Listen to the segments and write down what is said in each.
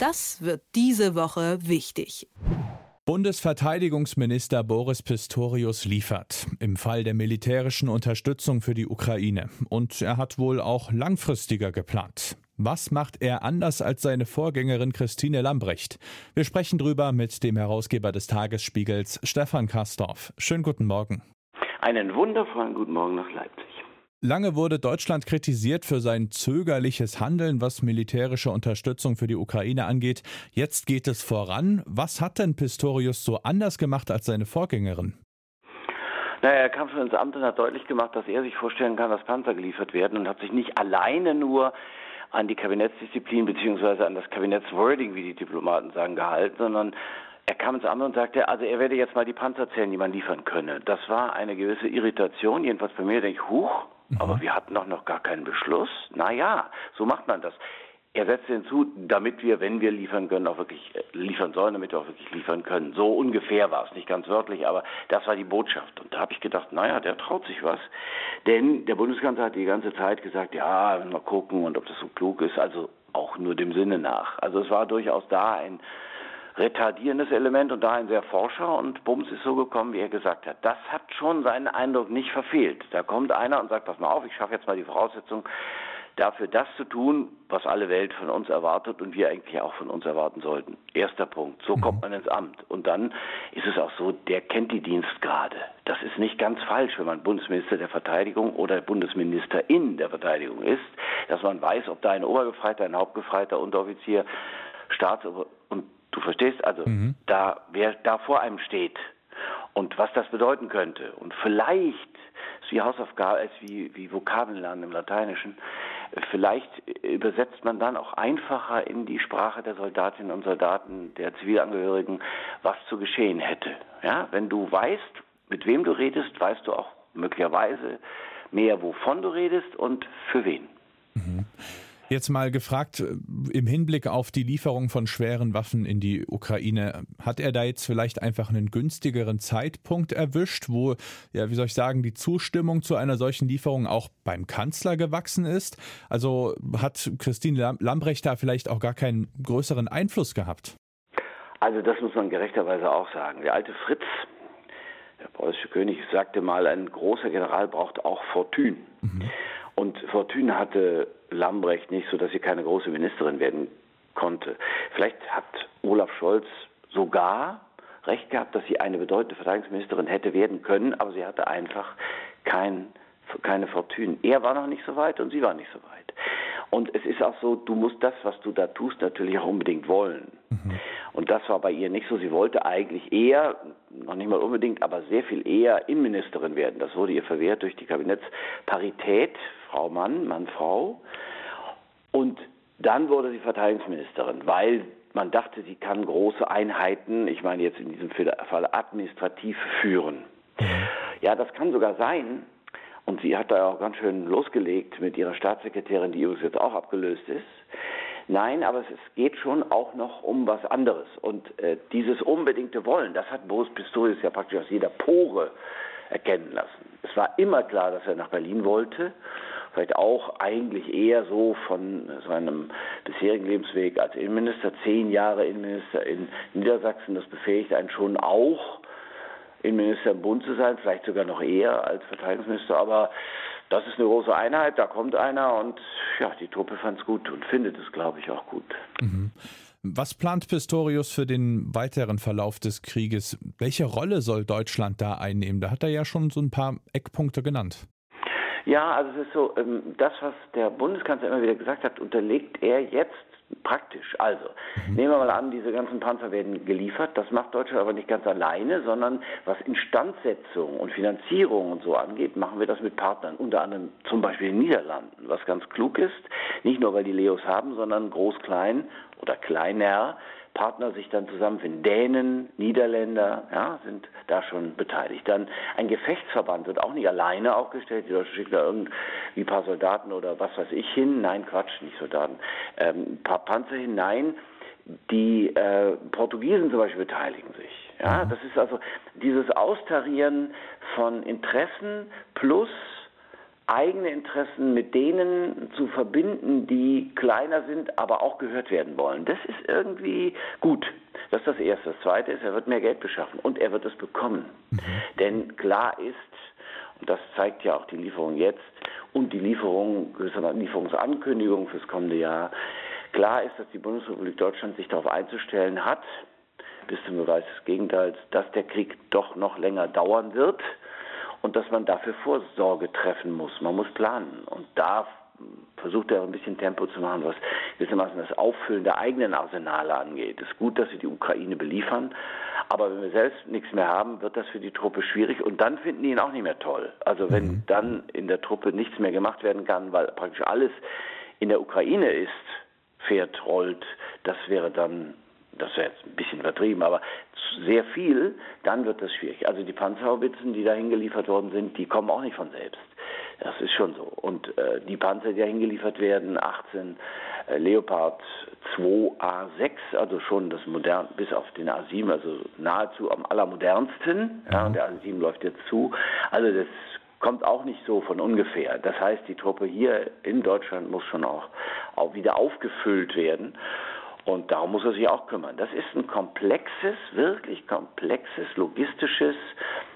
Das wird diese Woche wichtig. Bundesverteidigungsminister Boris Pistorius liefert im Fall der militärischen Unterstützung für die Ukraine. Und er hat wohl auch langfristiger geplant. Was macht er anders als seine Vorgängerin Christine Lambrecht? Wir sprechen drüber mit dem Herausgeber des Tagesspiegels, Stefan Kastorf. Schönen guten Morgen. Einen wundervollen guten Morgen nach Leipzig. Lange wurde Deutschland kritisiert für sein zögerliches Handeln, was militärische Unterstützung für die Ukraine angeht. Jetzt geht es voran. Was hat denn Pistorius so anders gemacht als seine Vorgängerin? Naja, er kam schon ins Amt und hat deutlich gemacht, dass er sich vorstellen kann, dass Panzer geliefert werden und hat sich nicht alleine nur an die Kabinettsdisziplin beziehungsweise an das Kabinettswording, wie die Diplomaten sagen, gehalten, sondern er kam ins Amt und sagte, also er werde jetzt mal die Panzer zählen, die man liefern könne. Das war eine gewisse Irritation, jedenfalls bei mir, denke ich, huch, mhm. aber wir hatten doch noch gar keinen Beschluss. Naja, so macht man das. Er setzte hinzu, damit wir, wenn wir liefern können, auch wirklich äh, liefern sollen, damit wir auch wirklich liefern können. So ungefähr war es, nicht ganz wörtlich, aber das war die Botschaft. Und da habe ich gedacht, naja, der traut sich was. Denn der Bundeskanzler hat die ganze Zeit gesagt, ja, mal gucken und ob das so klug ist, also auch nur dem Sinne nach. Also es war durchaus da ein retardierendes Element und da ein sehr forscher und Bums ist so gekommen, wie er gesagt hat. Das hat schon seinen Eindruck nicht verfehlt. Da kommt einer und sagt, pass mal auf, ich schaffe jetzt mal die Voraussetzung, dafür das zu tun, was alle Welt von uns erwartet und wir eigentlich auch von uns erwarten sollten. Erster Punkt. So kommt man ins Amt. Und dann ist es auch so, der kennt die Dienstgrade. Das ist nicht ganz falsch, wenn man Bundesminister der Verteidigung oder Bundesministerin der Verteidigung ist, dass man weiß, ob da ein Obergefreiter, ein Hauptgefreiter, Unteroffizier, Staatsober und du verstehst also, mhm. da wer da vor einem steht und was das bedeuten könnte und vielleicht ist wie Hausaufgabe, ist wie, wie Vokabeln lernen im Lateinischen, Vielleicht übersetzt man dann auch einfacher in die Sprache der Soldatinnen und Soldaten, der Zivilangehörigen, was zu geschehen hätte. Ja, wenn du weißt, mit wem du redest, weißt du auch möglicherweise mehr, wovon du redest und für wen. Mhm. Jetzt mal gefragt, äh, im Hinblick auf die Lieferung von schweren Waffen in die Ukraine, hat er da jetzt vielleicht einfach einen günstigeren Zeitpunkt erwischt, wo, ja, wie soll ich sagen, die Zustimmung zu einer solchen Lieferung auch beim Kanzler gewachsen ist? Also hat Christine Lambrecht da vielleicht auch gar keinen größeren Einfluss gehabt? Also das muss man gerechterweise auch sagen. Der alte Fritz, der preußische König, sagte mal, ein großer General braucht auch Fortune. Mhm. Und Fortune hatte Lambrecht nicht, so dass sie keine große Ministerin werden konnte. Vielleicht hat Olaf Scholz sogar recht gehabt, dass sie eine bedeutende Verteidigungsministerin hätte werden können, aber sie hatte einfach kein, keine Fortune. Er war noch nicht so weit und sie war nicht so weit. Und es ist auch so, du musst das, was du da tust, natürlich auch unbedingt wollen. Mhm. Und das war bei ihr nicht so. Sie wollte eigentlich eher, noch nicht mal unbedingt, aber sehr viel eher Innenministerin werden. Das wurde ihr verwehrt durch die Kabinettsparität, Frau Mann, Mann, Frau. Und dann wurde sie Verteidigungsministerin, weil man dachte, sie kann große Einheiten, ich meine jetzt in diesem Fall administrativ führen. Mhm. Ja, das kann sogar sein, und sie hat da auch ganz schön losgelegt mit ihrer Staatssekretärin, die übrigens jetzt auch abgelöst ist. Nein, aber es geht schon auch noch um was anderes. Und äh, dieses unbedingte Wollen, das hat Boris Pistorius ja praktisch aus jeder Pore erkennen lassen. Es war immer klar, dass er nach Berlin wollte. Vielleicht auch eigentlich eher so von seinem bisherigen Lebensweg als Innenminister. Zehn Jahre Innenminister in Niedersachsen, das befähigt einen schon auch Innenminister im Bund zu sein, vielleicht sogar noch eher als Verteidigungsminister, aber das ist eine große Einheit, da kommt einer und ja, die Truppe fand es gut und findet es, glaube ich, auch gut. Mhm. Was plant Pistorius für den weiteren Verlauf des Krieges? Welche Rolle soll Deutschland da einnehmen? Da hat er ja schon so ein paar Eckpunkte genannt. Ja, also es ist so, ähm, das, was der Bundeskanzler immer wieder gesagt hat, unterlegt er jetzt praktisch. Also, mhm. nehmen wir mal an, diese ganzen Panzer werden geliefert. Das macht Deutschland aber nicht ganz alleine, sondern was Instandsetzung und Finanzierung und so angeht, machen wir das mit Partnern, unter anderem zum Beispiel den Niederlanden, was ganz klug ist. Nicht nur, weil die Leos haben, sondern groß, klein oder kleiner Partner sich dann zusammenfinden. Dänen, Niederländer ja, sind da schon beteiligt. Dann ein Gefechtsverband wird auch nicht alleine aufgestellt. Die Deutschen schicken da irgendwie ein paar Soldaten oder was weiß ich hin. Nein, Quatsch, nicht Soldaten. Ähm, ein paar Panzer hinein. Die äh, Portugiesen zum Beispiel beteiligen sich. Ja, mhm. das ist also dieses Austarieren von Interessen plus eigene Interessen mit denen zu verbinden, die kleiner sind, aber auch gehört werden wollen. Das ist irgendwie gut. Das ist das Erste. Das Zweite ist, er wird mehr Geld beschaffen und er wird es bekommen. Mhm. Denn klar ist, und das zeigt ja auch die Lieferung jetzt und die Lieferung, Lieferungsankündigung fürs kommende Jahr, klar ist, dass die Bundesrepublik Deutschland sich darauf einzustellen hat, bis zum Beweis des Gegenteils, dass der Krieg doch noch länger dauern wird und dass man dafür Vorsorge treffen muss. Man muss planen und da versucht er ein bisschen Tempo zu machen, was gewissermaßen das Auffüllen der eigenen Arsenale angeht. Es ist gut, dass sie die Ukraine beliefern, aber wenn wir selbst nichts mehr haben, wird das für die Truppe schwierig und dann finden die ihn auch nicht mehr toll. Also wenn mhm. dann in der Truppe nichts mehr gemacht werden kann, weil praktisch alles in der Ukraine ist, fährt, rollt, das wäre dann das wäre jetzt ein bisschen übertrieben, aber sehr viel, dann wird das schwierig. Also die Panzerhaubitzen, die da hingeliefert worden sind, die kommen auch nicht von selbst. Das ist schon so. Und äh, die Panzer, die da hingeliefert werden, 18 äh, Leopard 2A6, also schon das modern, bis auf den A7, also nahezu am allermodernsten. Ja, und der A7 läuft jetzt zu. Also das kommt auch nicht so von ungefähr. Das heißt, die Truppe hier in Deutschland muss schon auch, auch wieder aufgefüllt werden. Und darum muss er sich auch kümmern. Das ist ein komplexes, wirklich komplexes, logistisches,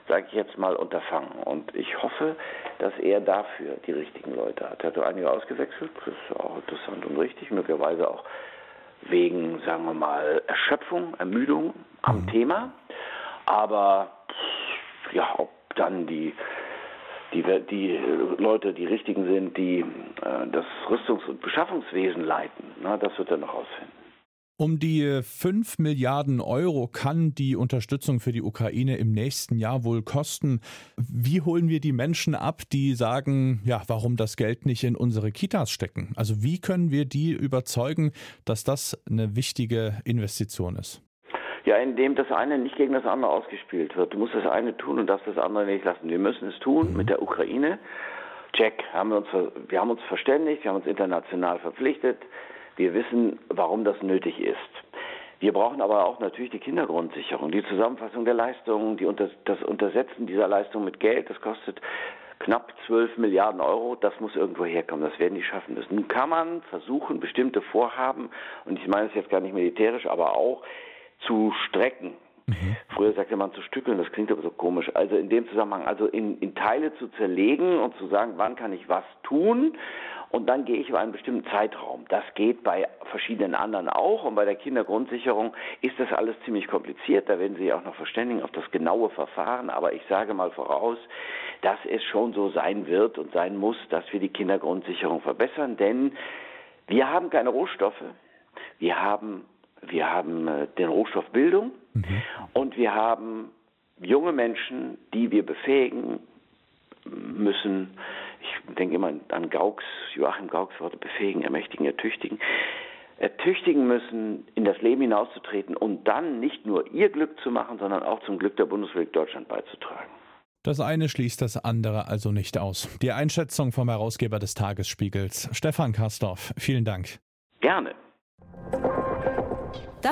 sage ich jetzt mal, Unterfangen. Und ich hoffe, dass er dafür die richtigen Leute hat. Er hat einige ausgewechselt, das ist auch interessant und richtig, möglicherweise auch wegen, sagen wir mal, Erschöpfung, Ermüdung am mhm. Thema. Aber ja, ob dann die die, die Leute die richtigen sind, die äh, das Rüstungs- und Beschaffungswesen leiten, na, das wird er noch rausfinden. Um die 5 Milliarden Euro kann die Unterstützung für die Ukraine im nächsten Jahr wohl kosten. Wie holen wir die Menschen ab, die sagen, ja, warum das Geld nicht in unsere Kitas stecken? Also wie können wir die überzeugen, dass das eine wichtige Investition ist? Ja, indem das eine nicht gegen das andere ausgespielt wird. Du musst das eine tun und darfst das andere nicht lassen. Wir müssen es tun mhm. mit der Ukraine. Check, haben wir, uns, wir haben uns verständigt, wir haben uns international verpflichtet. Wir wissen, warum das nötig ist. Wir brauchen aber auch natürlich die Kindergrundsicherung, die Zusammenfassung der Leistungen, die unter, das Untersetzen dieser Leistung mit Geld. Das kostet knapp 12 Milliarden Euro. Das muss irgendwo herkommen. Das werden die schaffen müssen. Nun kann man versuchen, bestimmte Vorhaben, und ich meine es jetzt gar nicht militärisch, aber auch zu strecken. Mhm. Früher sagte man zu stückeln, das klingt aber so komisch. Also in dem Zusammenhang, also in, in Teile zu zerlegen und zu sagen, wann kann ich was tun und dann gehe ich über einen bestimmten Zeitraum. Das geht bei verschiedenen anderen auch und bei der Kindergrundsicherung ist das alles ziemlich kompliziert. Da werden Sie auch noch verständigen auf das genaue Verfahren, aber ich sage mal voraus, dass es schon so sein wird und sein muss, dass wir die Kindergrundsicherung verbessern, denn wir haben keine Rohstoffe. Wir haben, wir haben äh, den Rohstoff Bildung mhm. und wir haben junge Menschen, die wir befähigen müssen, ich denke immer an Gauks, Joachim Gauks Worte, befähigen, ermächtigen, ertüchtigen, ertüchtigen müssen, in das Leben hinauszutreten und dann nicht nur ihr Glück zu machen, sondern auch zum Glück der Bundesrepublik Deutschland beizutragen. Das eine schließt das andere also nicht aus. Die Einschätzung vom Herausgeber des Tagesspiegels, Stefan Kastorf. Vielen Dank. Gerne.